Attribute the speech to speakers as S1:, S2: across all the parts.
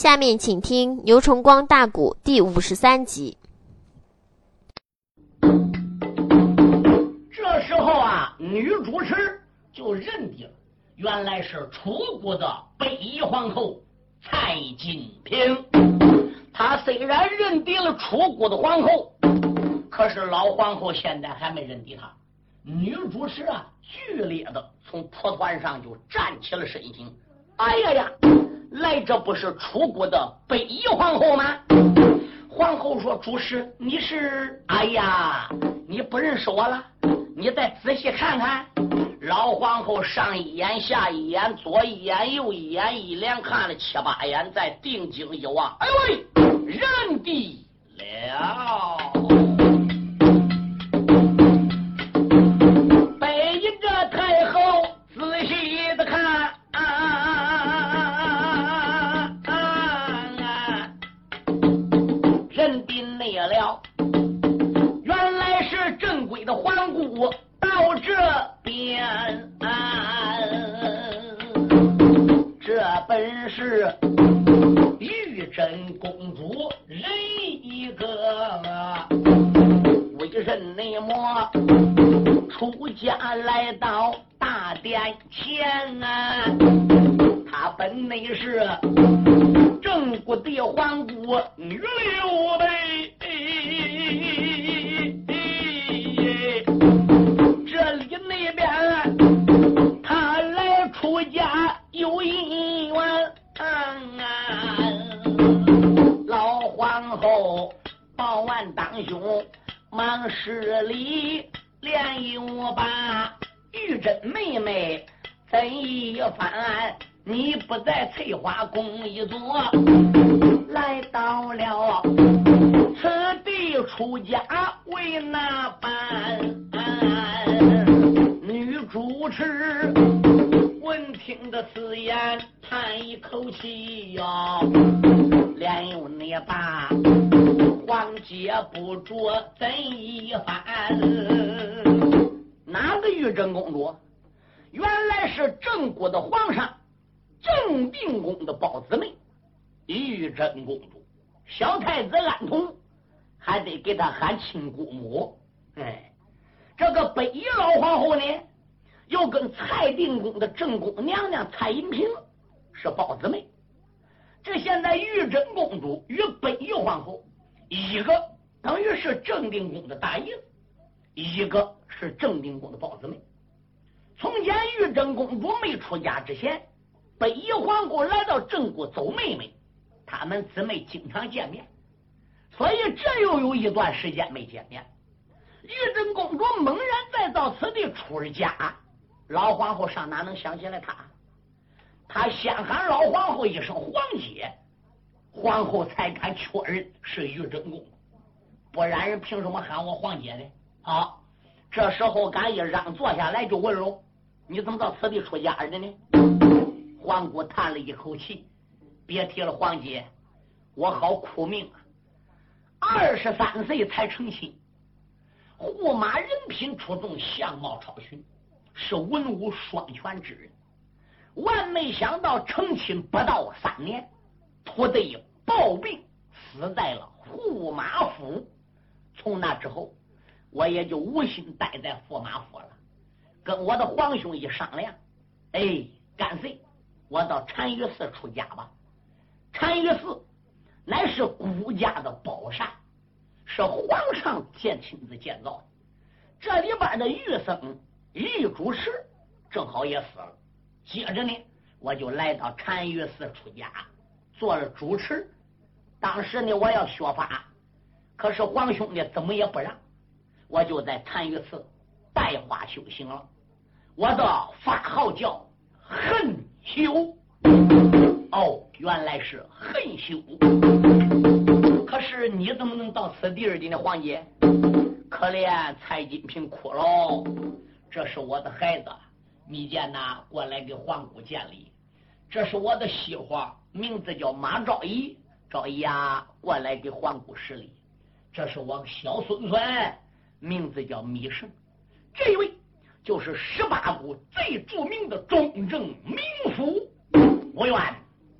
S1: 下面请听牛崇光大鼓第五十三集。
S2: 这时候啊，女主持就认定原来是楚国的北夷皇后蔡金平。她虽然认定了楚国的皇后，可是老皇后现在还没认定她。女主持啊，剧烈的从蒲团上就站起了身形。哎呀呀！来，这不是楚国的北夷皇后吗？皇后说：“主持，你是？哎呀，你不认识我了？你再仔细看看。”老皇后上一眼，下一眼，左一眼，右一眼，一连看了七八眼，再定睛一望，哎呦喂，认定了。人内么出家来到大殿前啊？他本内是正国的皇姑女刘备，忙施礼，连又把玉珍妹妹怎一番？你不在翠花宫一坐，来到了此地出家为哪般？女主持。闻听的此言，叹一口气呀，连又你爸皇姐不着怎一番？哪个玉贞公主？原来是郑国的皇上郑定公的胞姊妹玉贞公主。小太子安童还得给他喊亲姑母。哎，这个北夷老皇后呢？又跟蔡定公的正宫娘娘蔡银平是胞姊妹，这现在玉贞公主与北夷皇后，一个等于是正定公的大姨，一个是正定公的豹子妹。从前玉贞公主没出家之前，北夷皇后来到郑国走妹妹，他们姊妹经常见面，所以这又有一段时间没见面。玉贞公主猛然再到此地出家。老皇后上哪能想起来她？她先喊老皇后一声皇姐，皇后才敢确认是玉贞公，不然人凭什么喊我皇姐呢？啊，这时候敢一让坐下来就问喽：你怎么到此地出家的呢？皇姑叹了一口气，别提了，皇姐，我好苦命啊！二十三岁才成亲，驸马人品出众，相貌超群。是文武双全之人，万没想到成亲不到三年，徒弟暴病死在了驸马府。从那之后，我也就无心待在驸马府了。跟我的皇兄一商量，哎，干脆我到单于寺出家吧。单于寺乃是孤家的宝山，是皇上建亲自建造的，这里边的玉僧。玉主持正好也死了，接着呢，我就来到单于寺出家，做了主持。当时呢，我要学法，可是皇兄呢怎么也不让，我就在单于寺拜花修行了。我的法号叫恨修，哦，原来是恨修。可是你怎么能到此地儿的呢，黄姐？可怜蔡金平哭了。这是我的孩子，你见呐，过来给皇姑见礼。这是我的媳妇，名字叫马昭仪，昭仪呀，过来给皇姑施礼。这是我小孙孙，名字叫米胜。这位就是十八国最著名的中正名府。我愿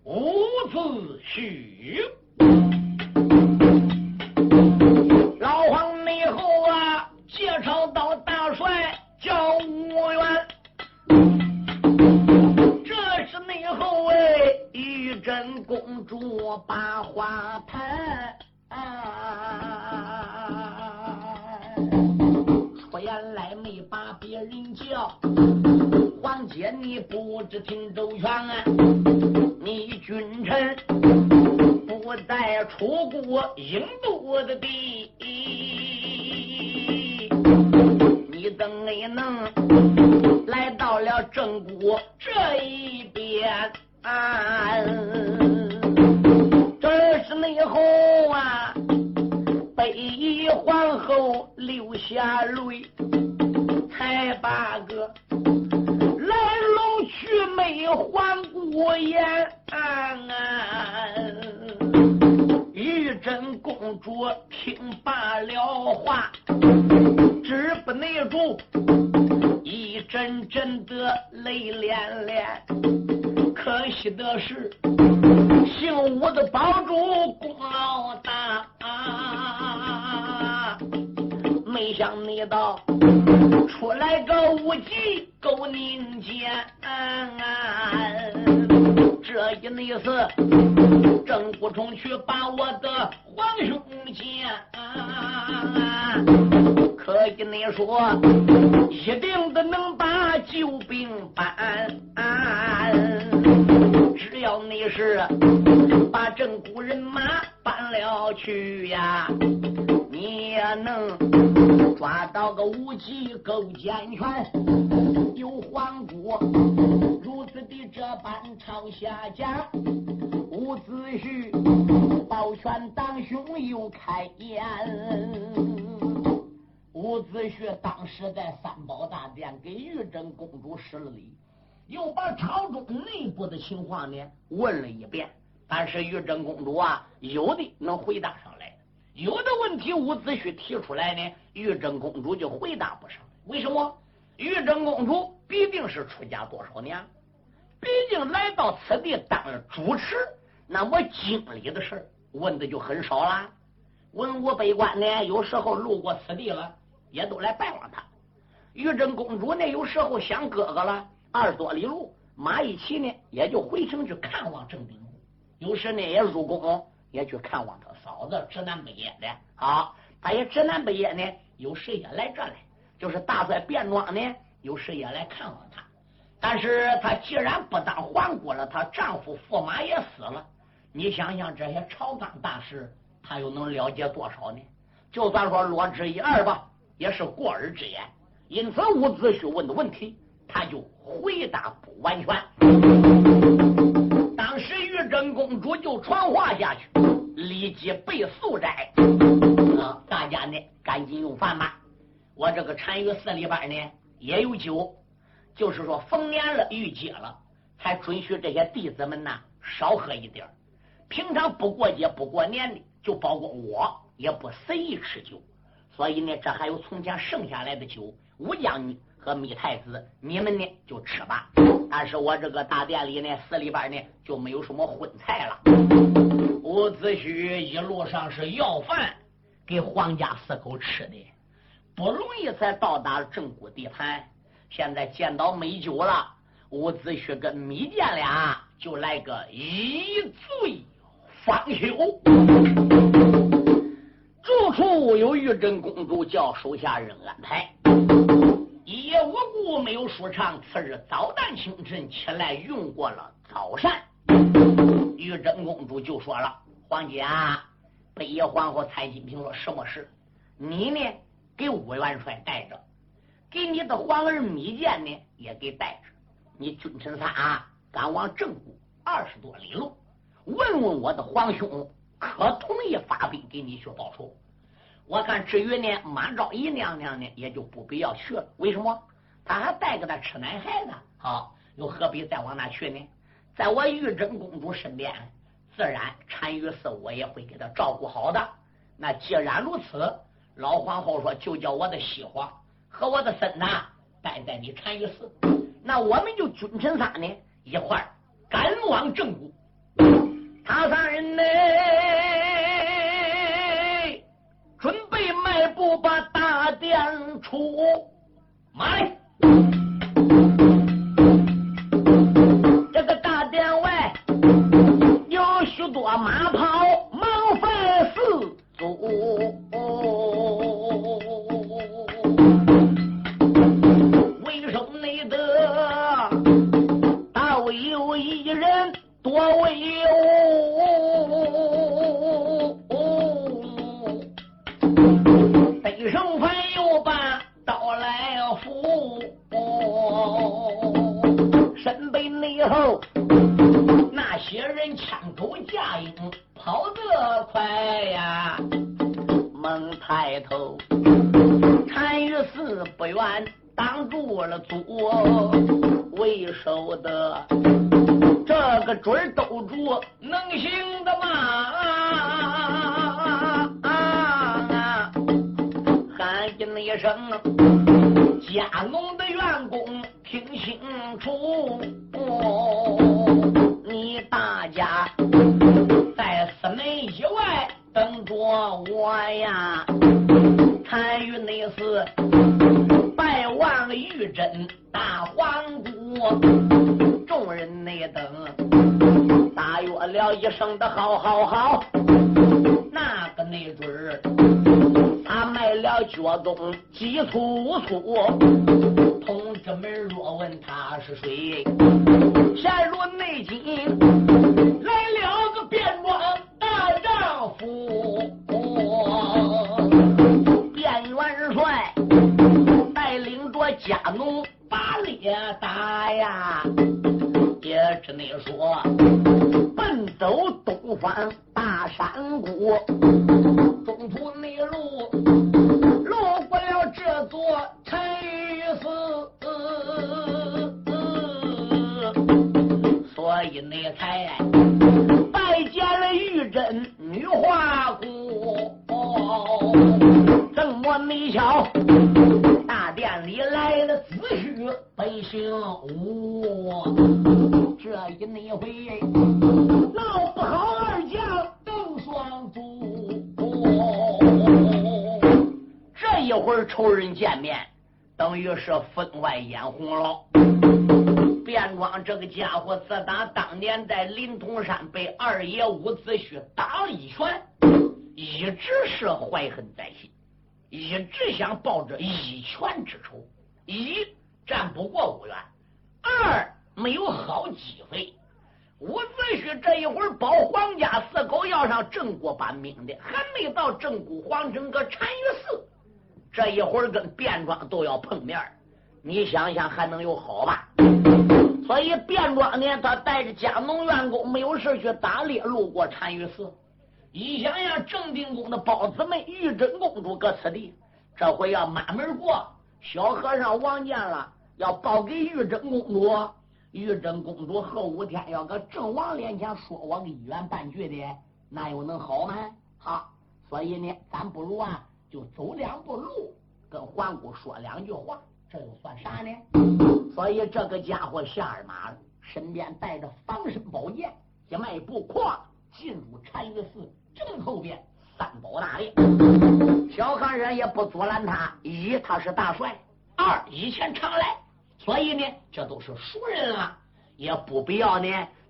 S2: 伍子胥。公主把花盘。出言来没把别人叫，皇姐你不知听周全啊！你君臣不在楚国应渡的地，你怎没能来到了郑国这一边？这是内后啊！被皇后流下泪，才把个来龙去脉还过眼。玉贞公主听罢了话，止不内住，一阵阵的泪涟涟。可惜的是。姓吴的帮主功劳大，没想你到出来个无忌勾宁奸，这一内是郑国忠去把我的皇兄见，可以你说一定的能把救兵搬。只要你是把郑国人马搬了去呀，你也能抓到个无极勾奸权，有皇姑如此的这般朝下讲，伍子胥保全当兄又开言，伍子胥当时在三宝大殿给玉贞公主施了礼。又把朝中内部的情况呢问了一遍，但是玉贞公主啊，有的能回答上来，有的问题伍子胥提出来呢，玉贞公主就回答不上。为什么？玉贞公主毕竟是出家多少年，毕竟来到此地当了主持，那么经历的事问的就很少啦。文武百官呢，有时候路过此地了，也都来拜望他。玉贞公主呢，有时候想哥哥了。二十多里路，马一骑呢，也就回城去看望郑丁有时呢，也入宫，也去看望他嫂子直南北野的。好，他也直南北野呢，有时也来这来，就是大帅变装呢，有时也来看望他。但是他既然不当皇姑了，她丈夫驸马也死了，你想想这些朝纲大事，他又能了解多少呢？就算说略知一二吧，也是过耳之言。因此，伍子胥问的问题。他就回答不完全。当时玉贞公主就传话下去，立即备素斋。啊，大家呢赶紧用饭吧。我这个禅语寺里边呢也有酒，就是说逢年了、遇节了，才准许这些弟子们呐少喝一点。平常不过节、不过年的，就包括我也不随意吃酒。所以呢，这还有从前剩下来的酒，武将军。和密太子，你们呢就吃吧。但是我这个大殿里呢，寺里边呢就没有什么荤菜了。伍子胥一路上是要饭给皇家四口吃的，不容易才到达正国地盘。现在见到美酒了，伍子胥跟密饯俩就来个一醉方休。住处有玉贞公主叫手下人安排。一夜无故没有说唱，次日早旦清晨起来用过了早膳。玉贞公主就说了：“皇姐啊，北野皇后蔡金平说什么事？你呢给武元帅带着，给你的皇儿米剑呢也给带着。你君臣仨赶往正谷二十多里路，问问我的皇兄可同意发兵给你去报仇。”我看至于呢，满昭仪娘娘呢，也就不必要去了。为什么？他还带个他吃奶孩子，好，又何必再往那去呢？在我玉贞公主身边，自然单于寺我也会给他照顾好的。那既然如此，老皇后说，就叫我的西皇和我的孙呐待在你单于寺，那我们就君臣仨呢一块儿赶往正宫。他三人呢，不把大殿出，马来。抬头。单于寺不远挡住了左为首的这个准斗主，能行的吗？喊一声，家农的拜望玉真大皇姑，众人内等，大约了一声的好好好，那个内准儿，他卖了脚东急粗粗，同志们若问他是谁，陷入内急，来了个变装大丈夫。家奴把脸打呀，也只能说奔走东方大山谷，中途内路路过了这座陈玉寺，所以你才拜见了玉真女花姑。正莫没巧，大殿里来了子虚本姓吴，这一那回闹不好，二将邓双珠。这一会儿仇人见面，等于是分外眼红了。卞庄这个家伙，自打当年在临潼山被二爷伍子胥打了一拳，一直是怀恨在心。一直想报这一拳之仇，一战不过五元，二没有好机会。伍子胥这一会儿保皇家四口要上正国搬兵的，还没到正国皇城个单于寺，这一会儿跟卞庄都要碰面你想想还能有好吧？所以卞庄呢，他带着家农员工没有事去打猎，路过单于寺。一想想正定宫的包子妹玉真公主搁此地，这回要满门过。小和尚王见了，要报给玉真公主。玉真公主后五天要搁郑王面前说我个一言半句的，那又能好吗？好，所以呢，咱不如啊，就走两步路，跟皇姑说两句话，这又算啥呢？所以这个家伙下尔马，身边带着防身宝剑，一迈步跨进入禅于寺。正后边三宝大殿，小和尚也不阻拦他。一，他是大帅；二，以前常来，所以呢，这都是熟人了，也不必要呢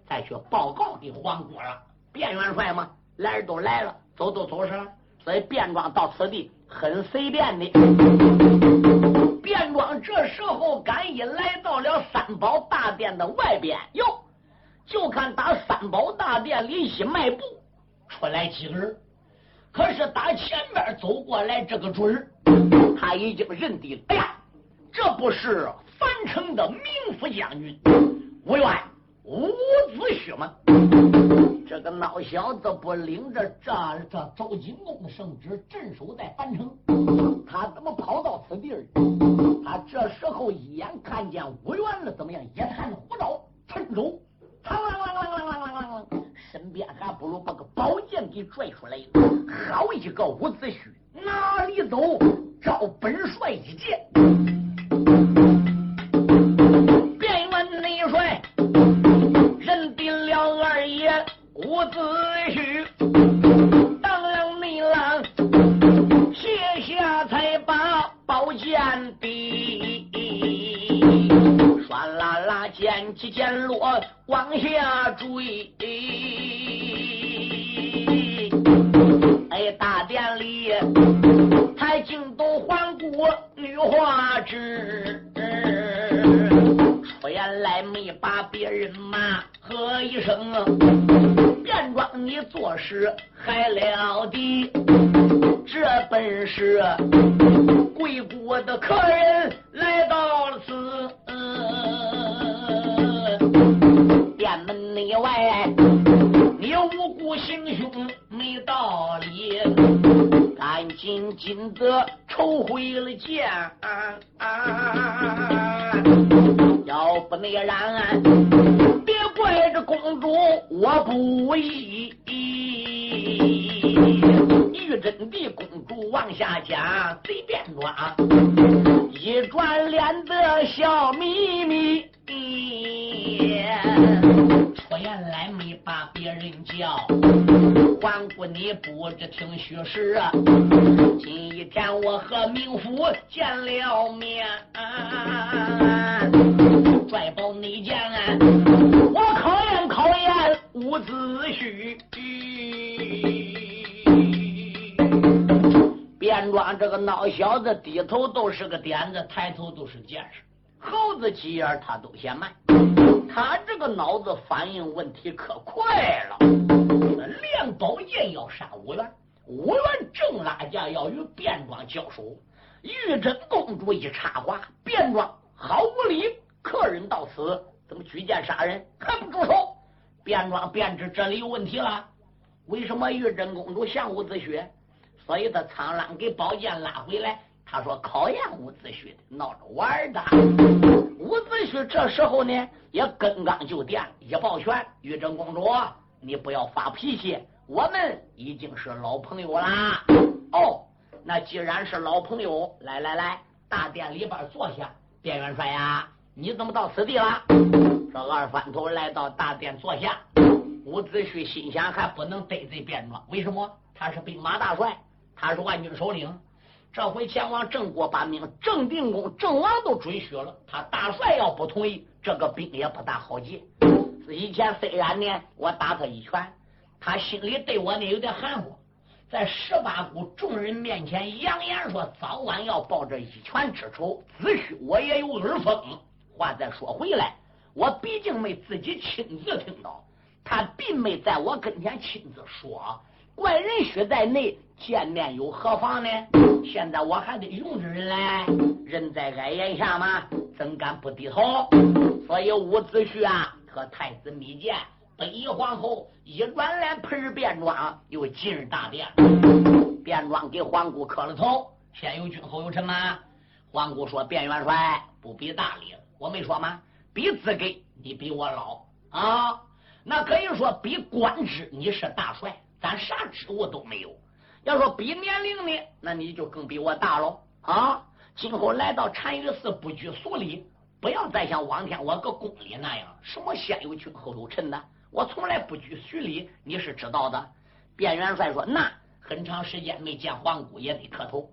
S2: 再去报告给皇姑了。卞元帅嘛，来人都来了，走都走上了，所以卞庄到此地很随便的。卞庄这时候赶一来到了三宝大殿的外边，哟，就看打三宝大殿里一迈步。出来几个人，可是打前面走过来这个准儿，他已经认定。哎呀，这不是樊城的名府将军吴元伍子胥吗？这个老小子不领着这这周景公的圣旨镇守在樊城，他怎么跑到此地儿？他这时候一眼看见吴元了，怎么样？一探虎爪，趁手，嘡啷啷啷啷啷啷啷。身边还不如把个宝剑给拽出来。好一个伍子胥，哪里走？照本帅一剑。说原来没把别人叫，还顾你不知听虚实啊。今天我和明府见了面。拽宝内剑，我考验考验伍子胥。便装这个孬小子，低头都是个点子，抬头都是见识。猴子急眼他都嫌慢，他这个脑子反应问题可快了。亮宝剑要杀五元，五元正拉架要与便装交手。玉真公主一插话，便装毫无理。客人到此，怎么举剑杀人？还不住手！便装便知这里有问题了。为什么玉真公主像伍子胥？所以他苍狼给宝剑拉回来。他说考验伍子胥的，闹着玩的。伍子胥这时候呢，也跟刚就殿，一抱拳：“玉真公主，你不要发脾气，我们已经是老朋友啦。”哦，那既然是老朋友，来来来，大殿里边坐下。卞元帅呀。你怎么到此地了？这二番头来到大殿坐下。伍子胥心想还不能得罪便装，为什么？他是兵马大帅，他是万军首领。这回前往郑国搬兵，郑定公、郑王都准许了。他大帅要不同意，这个兵也不大好接。以前虽然呢，我打他一拳，他心里对我呢有点含糊，在十八股众人面前扬言说早晚要报这一拳之仇。子胥我也有耳风。话再说回来，我毕竟没自己亲自听到，他并没在我跟前亲自说。怪人须在内，见面又何妨呢？现在我还得用着人来，人在矮檐下嘛，怎敢不低头？所以伍子胥啊，和太子密见，北夷皇后一转脸，陪着便装又进入大殿。便装给皇姑磕了头，先有君后有臣嘛。皇姑说：“卞元帅不必大礼。”我没说吗？比资格你比我老啊，那可以说比官职你是大帅，咱啥职务都没有。要说比年龄呢，那你就更比我大喽啊！今后来到单于寺不拘俗礼，不要再像往天我个宫里那样，什么先有君后有臣的，我从来不拘俗礼，你是知道的。卞元帅说：“那很长时间没见皇姑，也得磕头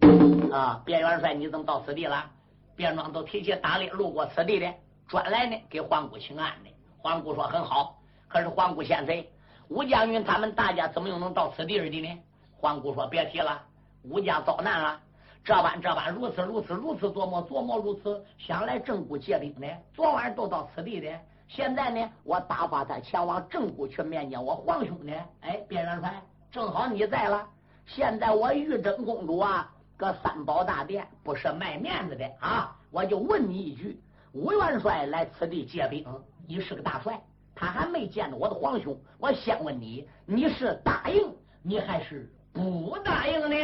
S2: 啊。”卞元帅，你怎么到此地了？卞庄都提起打猎路过此地的，专来呢给皇姑请安的。皇姑说很好，可是皇姑先生，武将军他们大家怎么又能到此地的呢？皇姑说别提了，武家遭难了，这般这般，如此如此，如此琢磨琢磨如此，想来正骨借兵的，昨晚都到此地的。现在呢，我打发他前往正骨去面见我皇兄呢。哎，卞元帅，正好你在了。现在我玉贞公主啊。搁三宝大殿不是卖面子的啊！我就问你一句：吴元帅来此地借兵，你是个大帅，他还没见着我的皇兄。我先问你，你是答应，你还是不答应呢？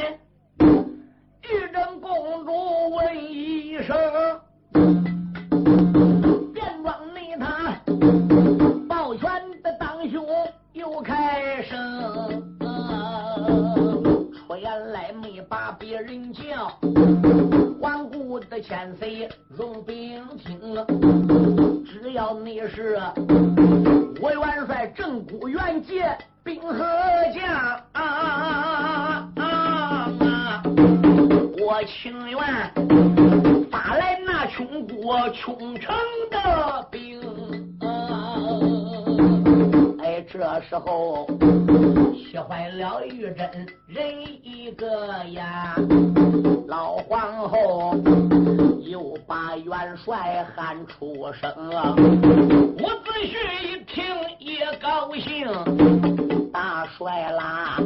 S2: 玉贞公主问一声，便装内他抱拳的当兄又开声。把别人叫，我的千岁容兵听了，只要你是我元帅正骨元杰兵和将，啊啊啊啊！我情愿发来那穷国穷城的兵。哎，这时候。坏了玉珍人一个呀，老皇后又把元帅喊出声。伍子胥一听也高兴，大帅啦，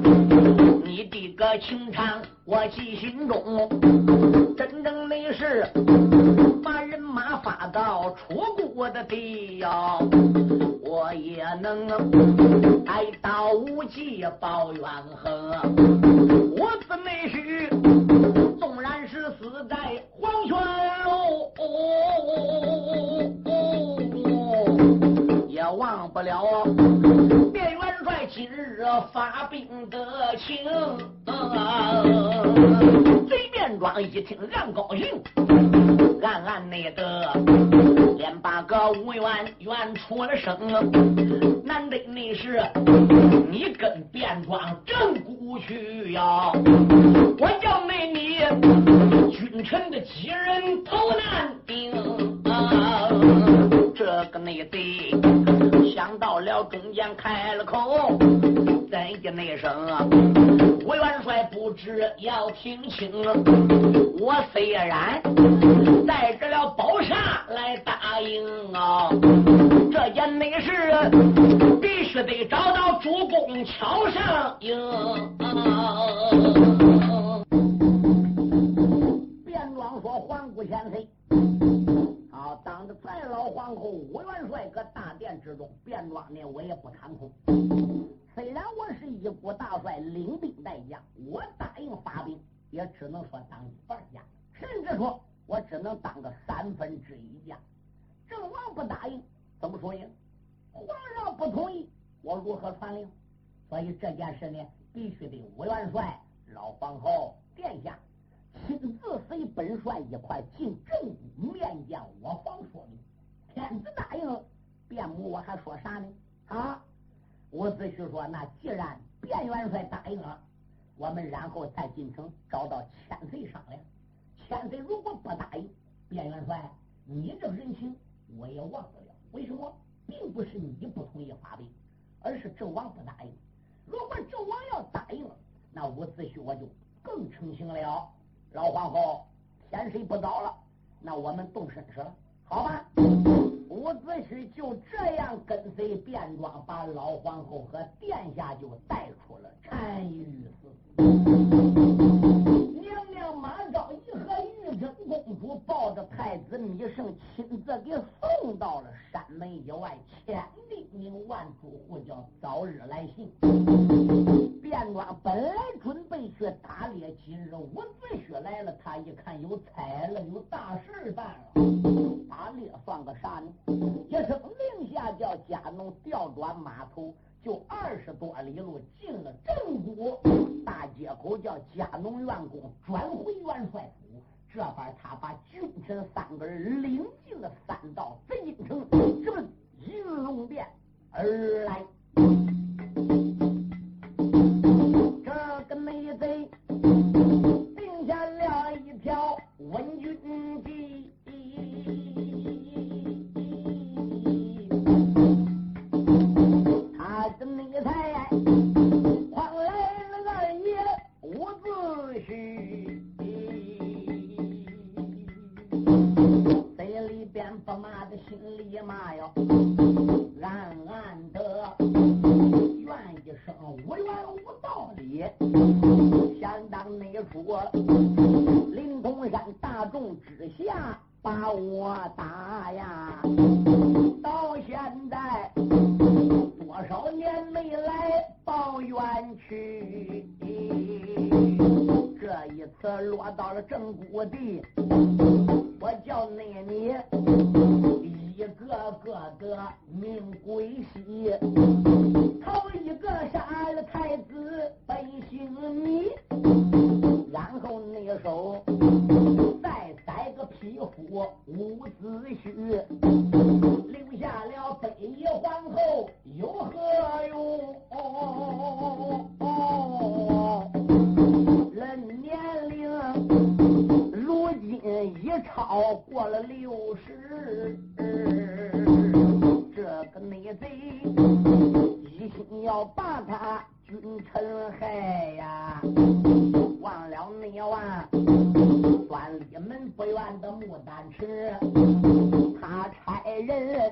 S2: 你的个情长我记心中，真正的是把人马发到楚国的地呀。我也能挨到无忌报怨恨，我自内许，纵然是死在黄泉路，也忘不了卞元帅今日发兵的情。贼便庄一听，暗高兴，暗暗内得。连八个吴元元出了声，难得你是你跟便装正骨去呀！我要没你君臣的几人头难顶啊！这个内贼想到了中间开了口，怎的那声？吴元帅不知要听清，我虽然带着了宝沙来答应啊，这件内事必须得找到主公桥上应。卞庄说：“皇姑千岁，好，当着咱老皇后吴元帅搁大殿之中，领兵带将，我答应发兵，也只能说当一半将，甚至说我只能当个三分之一将。郑王不答应，怎么说呀？皇上不同意，我如何传令？所以这件事呢，必须得吴元帅、老皇后、殿下亲自随本帅一块进正宫面见我方说明。天子答应，便母我还说啥呢？啊！伍子胥说：“那既然卞元帅答应了，我们然后再进城找到千岁商量。千岁如果不答应，卞元帅，你这人情。”我也忘不了，为什么？并不是你不同意发兵，而是纣王不答应。如果纣王要答应了，那伍子胥我就更成行了。老皇后，天色不早了，那我们动身去了，好吧？伍子胥就这样跟随卞庄，把老皇后和殿下就带出了单于寺。娘娘马昭仪和玉贞公主抱着太子芈胜，亲自给送到了山门以外，千叮咛万嘱咐，叫早日来信。卞庄本来准备去打猎，今日伍子胥来了，他一看有差了，有大事办了。打猎算个啥呢？一声令下，叫家奴调转马头。就二十多里路进了正谷大街口，叫家农员工转回元帅府。这边他把君臣三个人领进了三道紫禁城，直奔银龙殿而来。这个内贼定下了一条文君计。道理。想当那初，灵通山大众之下把我打呀，到现在多少年没来报冤去，这一次落到了正谷地，我叫那你。一个个的命归西，头一个杀了太子本姓米，然后那手再宰个匹夫伍子胥，留下了北夷皇后有何用？人年龄如今已超。过了六十。这个内贼一心要把他君臣害呀，忘了内王端里门不远的牡丹池，他差人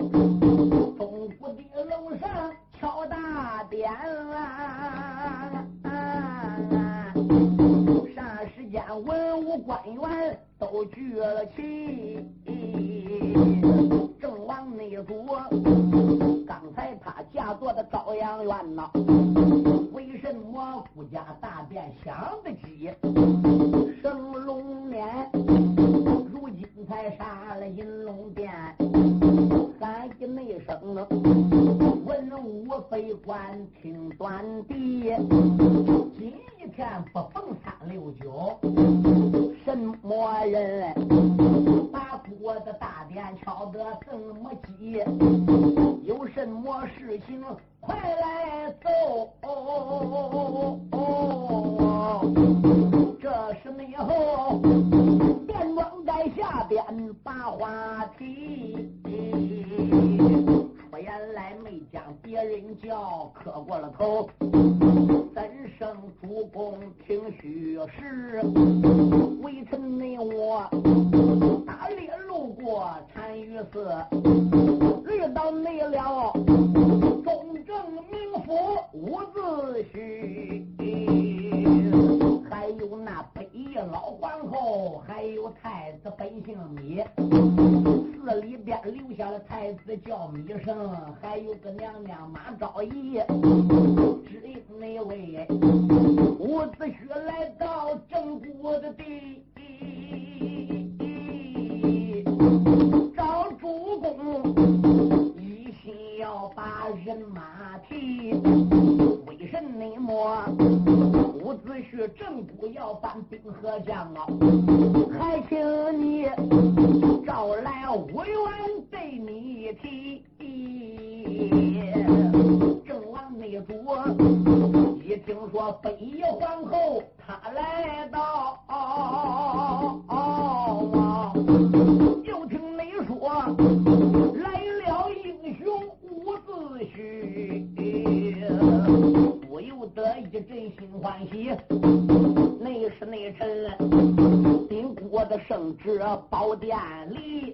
S2: 东府的楼上敲大殿啊。间，文武官员都聚了齐。正王内主，刚才他驾坐的朝阳院呐，为什么顾家大殿响得急？伍子胥来到郑国的地，找主公一心要把人马提，为什么伍子胥正不要搬兵和将啊？还请你招来五员对你提。正王内主北夷皇后她来到，就听你说来了英雄伍子胥，不由得一阵心欢喜。那是内臣圣旨宝殿里，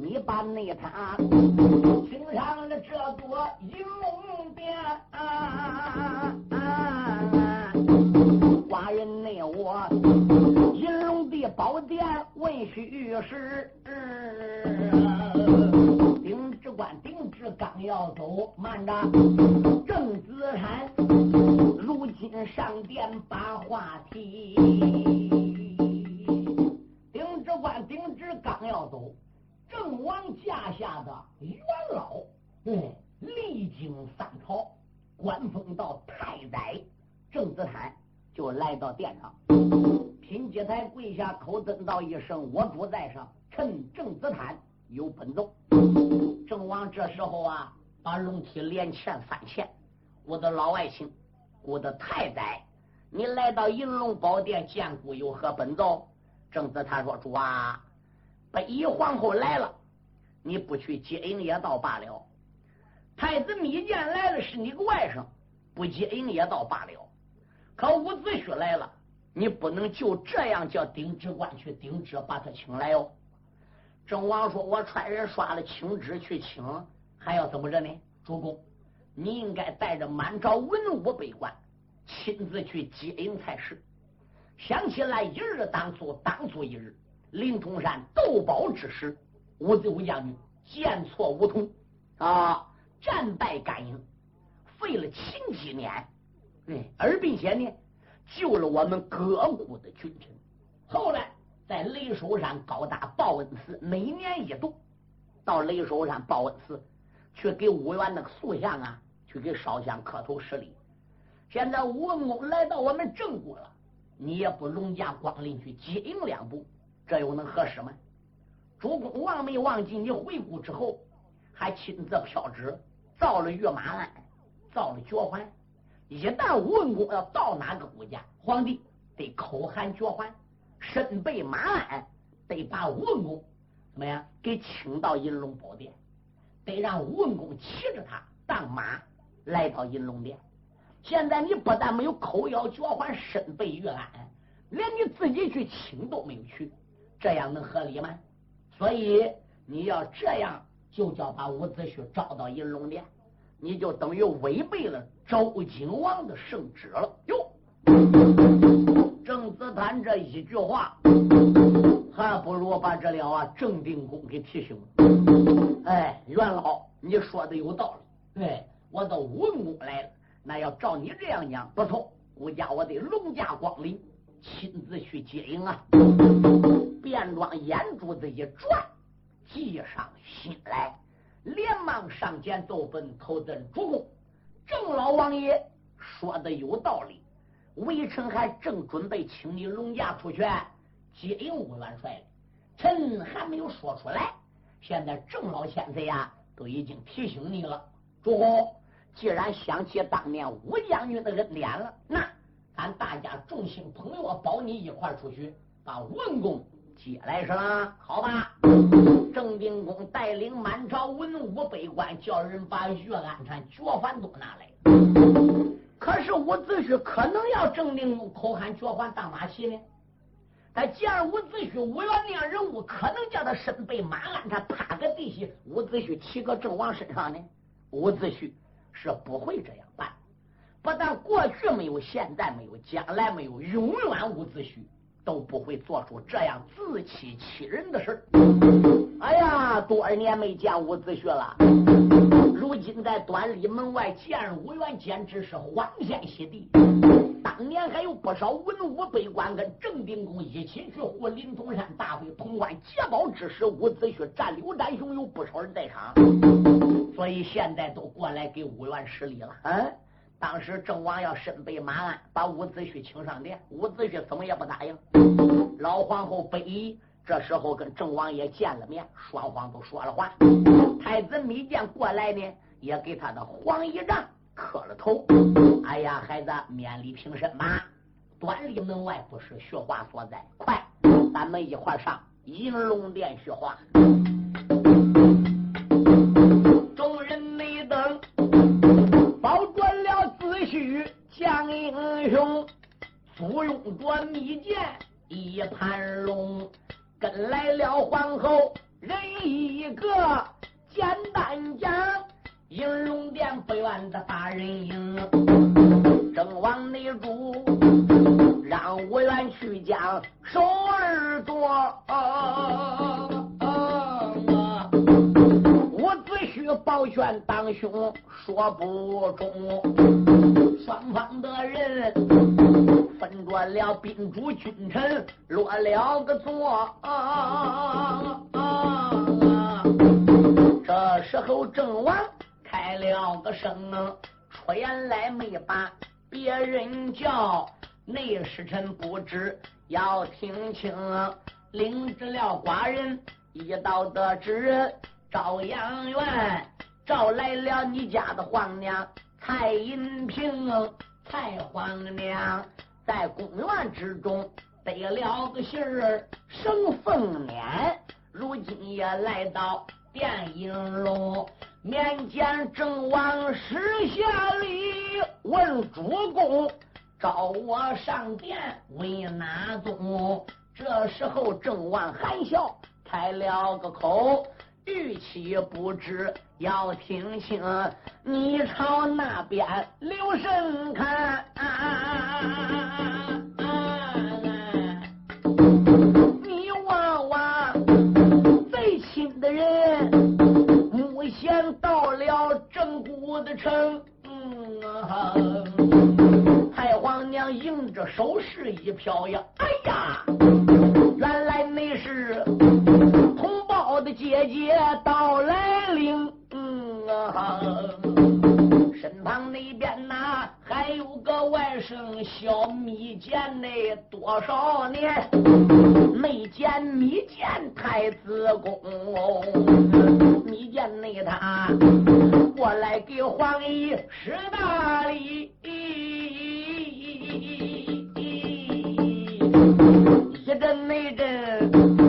S2: 你把内他请上了这座银龙殿。寡人内我银龙的宝殿问虚实。丁知官丁知刚要走，慢着，郑子坦如今上殿把话题。刚要走，郑王驾下的元老，嗯，历经三朝，官封到太宰，郑子坦就来到殿上，品阶台跪下，口尊道一声：“我主在上，臣郑子坦有本奏。”郑王这时候啊，把龙体连欠三欠，我的老外卿，我的太宰，你来到银龙宝殿见故有何本奏？郑子坦说：“主啊，北夷皇后来了，你不去接应也倒罢了。太子密见来了，是你个外甥，不接应也倒罢了。可伍子胥来了，你不能就这样叫丁知官去顶旨把他请来哦。”郑王说：“我差人刷了请旨去请，还要怎么着呢？主公，你应该带着满朝文武百官，亲自去接应才是。想起来一日当足，当足一日。灵通山斗宝之时，伍子武将军见错梧桐啊，战败甘营，费了秦几年，嗯，而并且呢，救了我们各国的君臣。后来。”在雷首山高大报恩寺，每年一度到雷首山报恩寺去给五元那个塑像啊，去给烧香磕头施礼。现在吴文公来到我们郑国了，你也不龙驾光临去接应两步，这又能合适吗？主公忘没忘记你回国之后，还亲自飘旨造了御马鞍，造了脚环。一旦吴文公要到哪个国家，皇帝得口含脚环。身背马鞍，得把吴文公怎么样给请到银龙宝殿，得让吴文公骑着他当马来到银龙殿。现在你不但没有口咬脚环，身背玉鞍，连你自己去请都没有去，这样能合理吗？所以你要这样，就叫把伍子胥招到银龙殿，你就等于违背了周景王的圣旨了。哟，郑子坦这一句话，还不如把这了啊郑定公给提醒了。哎，元老，你说的有道理。对，我到文公来了。那要照你这样讲，不错，我家我得龙驾光临，亲自去接应啊！便装眼珠子一转，计上心来，连忙上前奏本投赠主公。郑老王爷说的有道理，微臣还正准备请你龙驾出去接应吴元帅呢，臣还没有说出来。现在郑老先生呀，都已经提醒你了，主公。既然想起当年吴将军的恩典了，那咱大家众星捧月，保你一块出去把文公接来是吧？好吧。郑定公带领满朝文武百官，叫人把岳安禅脚环都拿来。可是伍子胥可能要郑定公口喊脚环当马骑呢？他见伍子胥无缘那样人物，可能叫他身背马鞍，他趴个地下，伍子胥骑个郑王身上呢？伍子胥。是不会这样办，不但过去没有，现在没有，将来没有，永远伍子胥都不会做出这样自欺欺人的事哎呀，多少年没见伍子胥了，如今在端礼门外见伍元，简直是欢天喜地。当年还有不少文武百官跟郑定公一起去护临潼山大会潼关劫宝之时，伍子胥战柳战雄有不少人在场。所以现在都过来给伍元施礼了。嗯，当时郑王要身背马鞍把伍子胥请上殿，伍子胥怎么也不答应。老皇后北夷这时候跟郑王爷见了面，双方都说了话。太子密见过来呢，也给他的黄衣仗磕了头。哎呀，孩子，免礼平身吧。端礼门外不是学话所在，快，咱们一块上银龙殿学话。去将英雄不用着密剑一盘龙，跟来了皇后人一个。简单讲，应龙殿不愿的大人应，正往内住，让我愿去将手儿做。我只需抱拳当胸，说不中，双方的人。分着了宾主君臣，落了个座。这时候郑王开了个声，出言来没把别人叫，内侍臣不知要听清，领着了寡人一道得知，朝阳院召来了你家的皇娘蔡银平，蔡皇娘。在公园之中得了个信儿，生凤年，如今也来到殿影楼面见郑王施下礼，问主公召我上殿为哪宗？这时候郑王含笑开了个口，语气不知要听清，你朝那边留神看。你望望最亲的人，目前到了正骨的城。太皇娘迎着手势一飘呀，哎呀，原来那是我的姐姐到来领。身旁那边呐，还有个外甥小密见呢，多少年？没见密见太子宫，密见那他过来给皇姨施大礼，一阵那阵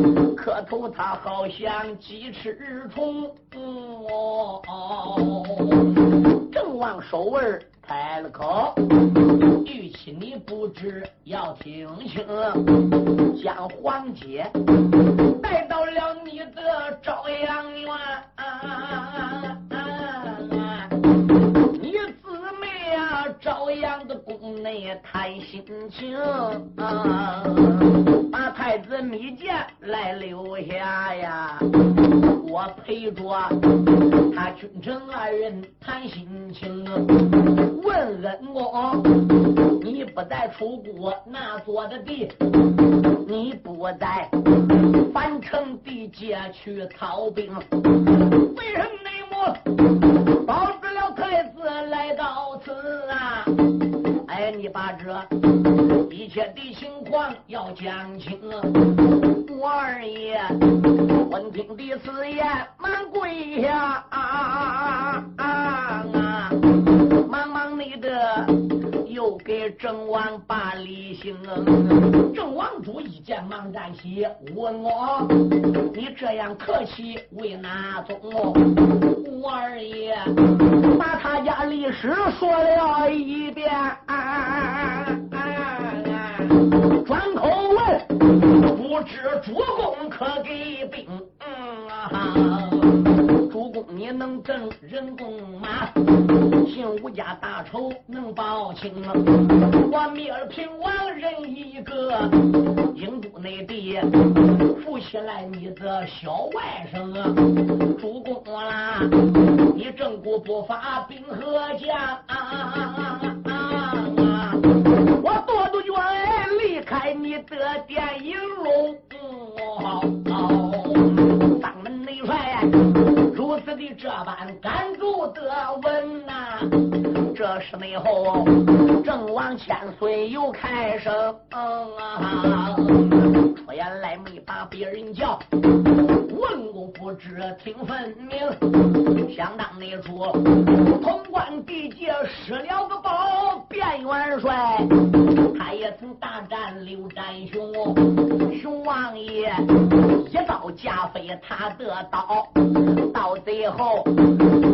S2: 头他好像鸡翅虫。郑王守卫开了口，玉妻你不知要听清，将黄姐带到了你的朝阳院。啊内谈心情，把太子密剑来留下呀。我陪着他君臣二人谈心情，问恩公，你不在楚国那做的地，你不在樊城地界去操兵，为什么内幕保住了太子来到？你把这一切的情况要讲清，吴二爷。闻听的此言，忙跪下，忙忙你的又给郑王把礼行。郑王主一见忙站起，问我你这样客气为哪宗？吴二爷把他家历史说了一遍，啊知主公可给兵？主公你能挣人工马？姓吴家大仇能报清？我灭了平王人一个，英都内地扶起来你的小外甥啊。主公啦，你正骨不发兵和将？啊我多多愿离开你的殿营。这般赶住得闻呐，这时内后正王千岁又开声，出言来没把别人叫，问过不知听分明。想当那处潼关地界失了个宝，卞元帅也曾大战刘占雄，熊王爷一刀架飞他的刀。到最后，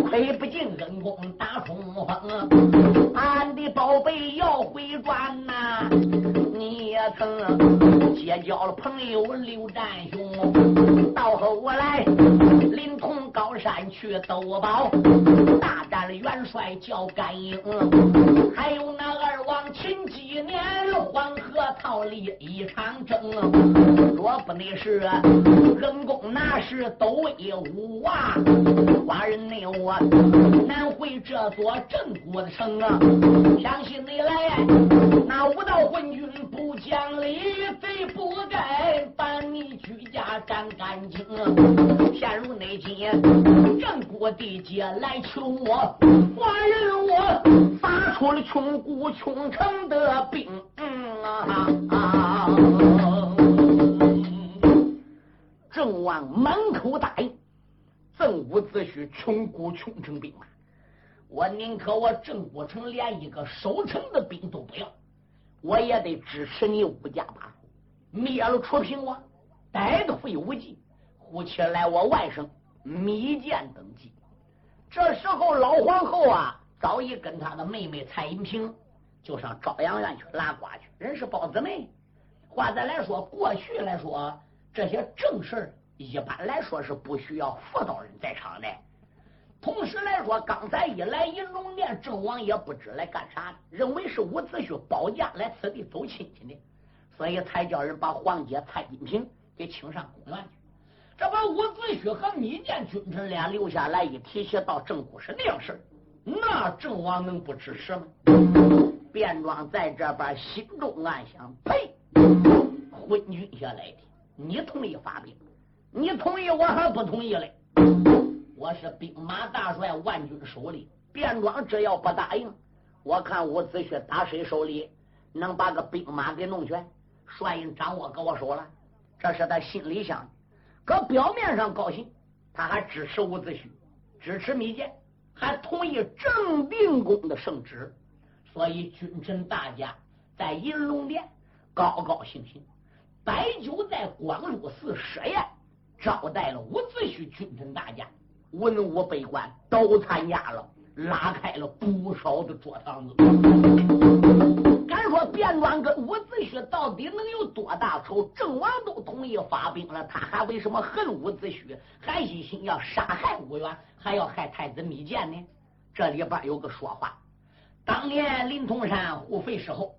S2: 亏不进恩公打冲锋，俺的宝贝要回转呐！你也曾结交了朋友刘占雄，到后来临潼高山去斗宝，大战了元帅叫甘英，还有那二王秦几年黄河套里一场争，若不那是恩公那是都威武啊！寡人内我难回这座镇国的城啊！相信你来，那武道昏君不讲理，贼不该把你居家斩干净。现如内今镇国地界来求我，寡人我发出了穷国穷城的兵啊！郑王满口答应。赠伍子胥穷国穷城兵马，我宁可我郑国城连一个守城的兵都不要，我也得支持你吴家八族，灭了楚平王，逮个废武纪，呼起来我外甥密剑登基。这时候老皇后啊，早已跟她的妹妹蔡银平就上朝阳院去拉呱去，人是包子妹。话再来说，过去来说这些正事。一般来说是不需要妇道人在场的。同时来说，刚才一来银龙殿，郑王也不知来干啥，认为是伍子胥保驾来此地走亲戚的，所以才叫人把皇姐蔡金平给请上宫院去。这把伍子胥和密见君臣俩留下来，一提起到郑国是那样事那郑王能不支持吗？卞庄在这边心中暗想：呸！昏君下来的，你同意发兵？你同意我还不同意嘞？我是兵马大帅，万军首领。卞庄只要不答应，我看伍子胥打谁手里能把个兵马给弄全？帅印掌握搁我手了，这是他心里想。搁表面上高兴，他还支持伍子胥，支持密剑，还同意郑定公的圣旨。所以君臣大家在银龙殿高高兴兴，摆酒在广禄寺设宴。招待了伍子胥君臣大家，文武百官都参加了，拉开了不少的桌堂子。敢说卞庄跟伍子胥到底能有多大仇？郑王都同意发兵了，他还为什么恨伍子胥？还一心要杀害伍元，还要害太子密建呢？这里边有个说法：当年临潼山互废时候，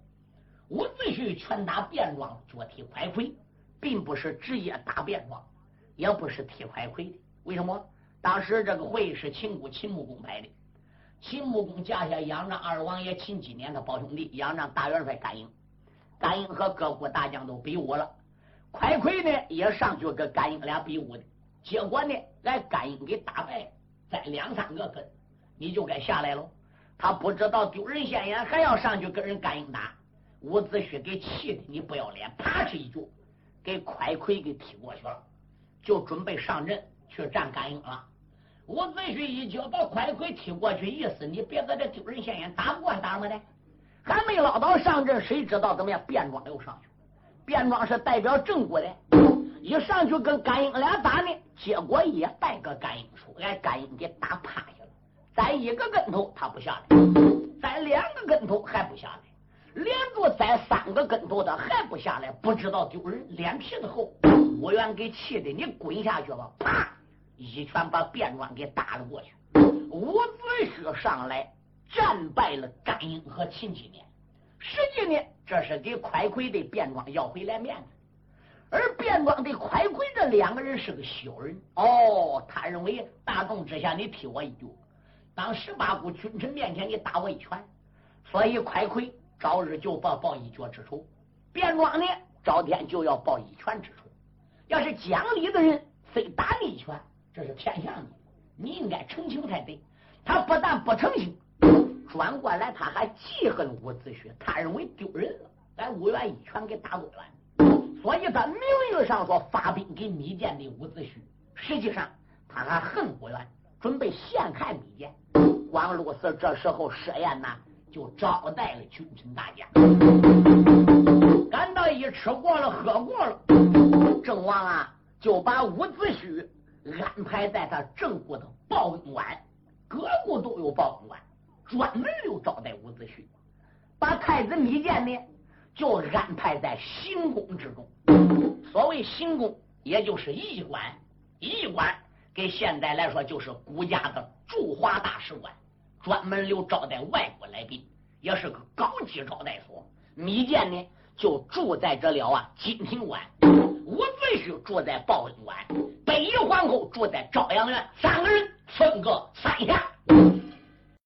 S2: 伍子胥拳打卞庄，脚踢快盔，并不是直接打卞庄。也不是踢快盔的，为什么？当时这个会是秦国秦穆公摆的，秦穆公架下仰仗二王爷秦几年的胞兄弟，仰仗大元帅甘英，甘英和各国大将都比武了，快魁呢也上去跟甘英俩比武的，结果呢，来甘英给打败，再两三个跟，你就该下来喽。他不知道丢人现眼，还要上去跟人甘英打，伍子胥给气的，你不要脸，啪哧一脚给快魁给踢过去了。就准备上阵去战甘英了。伍子胥一脚把快魁踢过去，意思你别在这丢人现眼，打不过打么的？还没捞到上阵，谁知道怎么样？便装又上去，便装是代表郑国的，一上去跟甘英俩打呢，结果也败个甘英出，挨甘英给打趴下了。栽一个跟头他不下来，栽两个跟头还不下来。连着栽三个跟头他还不下来，不知道丢人，脸皮子厚。武元给气的，你滚下去吧！啪，一拳把卞庄给打了过去。伍子胥上来战败了甘英和秦七年，实际呢，这是给快奎的卞庄要回来面子。而卞庄的快奎这两个人是个小人哦，他认为大众之下你踢我一脚，当十八股君臣面前你打我一拳，所以快魁。朝日就报报一脚之仇，卞庄呢，朝天就要报一拳之仇。要是讲理的人，非打你一拳，这是偏向你，你应该澄清才对。他不但不澄清，转过来他还记恨伍子胥，他认为丢人了，咱伍元一拳给打过来，所以他名义上说发兵给密建的伍子胥，实际上他还恨伍元，准备陷害密建。光禄寺这时候设宴呐。就招待了群臣大家，赶到一吃过了，喝过了，郑王啊就把伍子胥安排在他正国的报恩馆，各国都有报恩馆，专门就招待伍子胥。把太子密建呢就安排在行宫之中，所谓行宫，也就是驿馆，驿馆给现在来说就是国家的驻华大使馆。专门留招待外国来宾，也是个高级招待所。密建呢就住在这了啊，金庭馆。伍子胥住在报恩馆，北夷皇后住在朝阳院，三个人分个三下。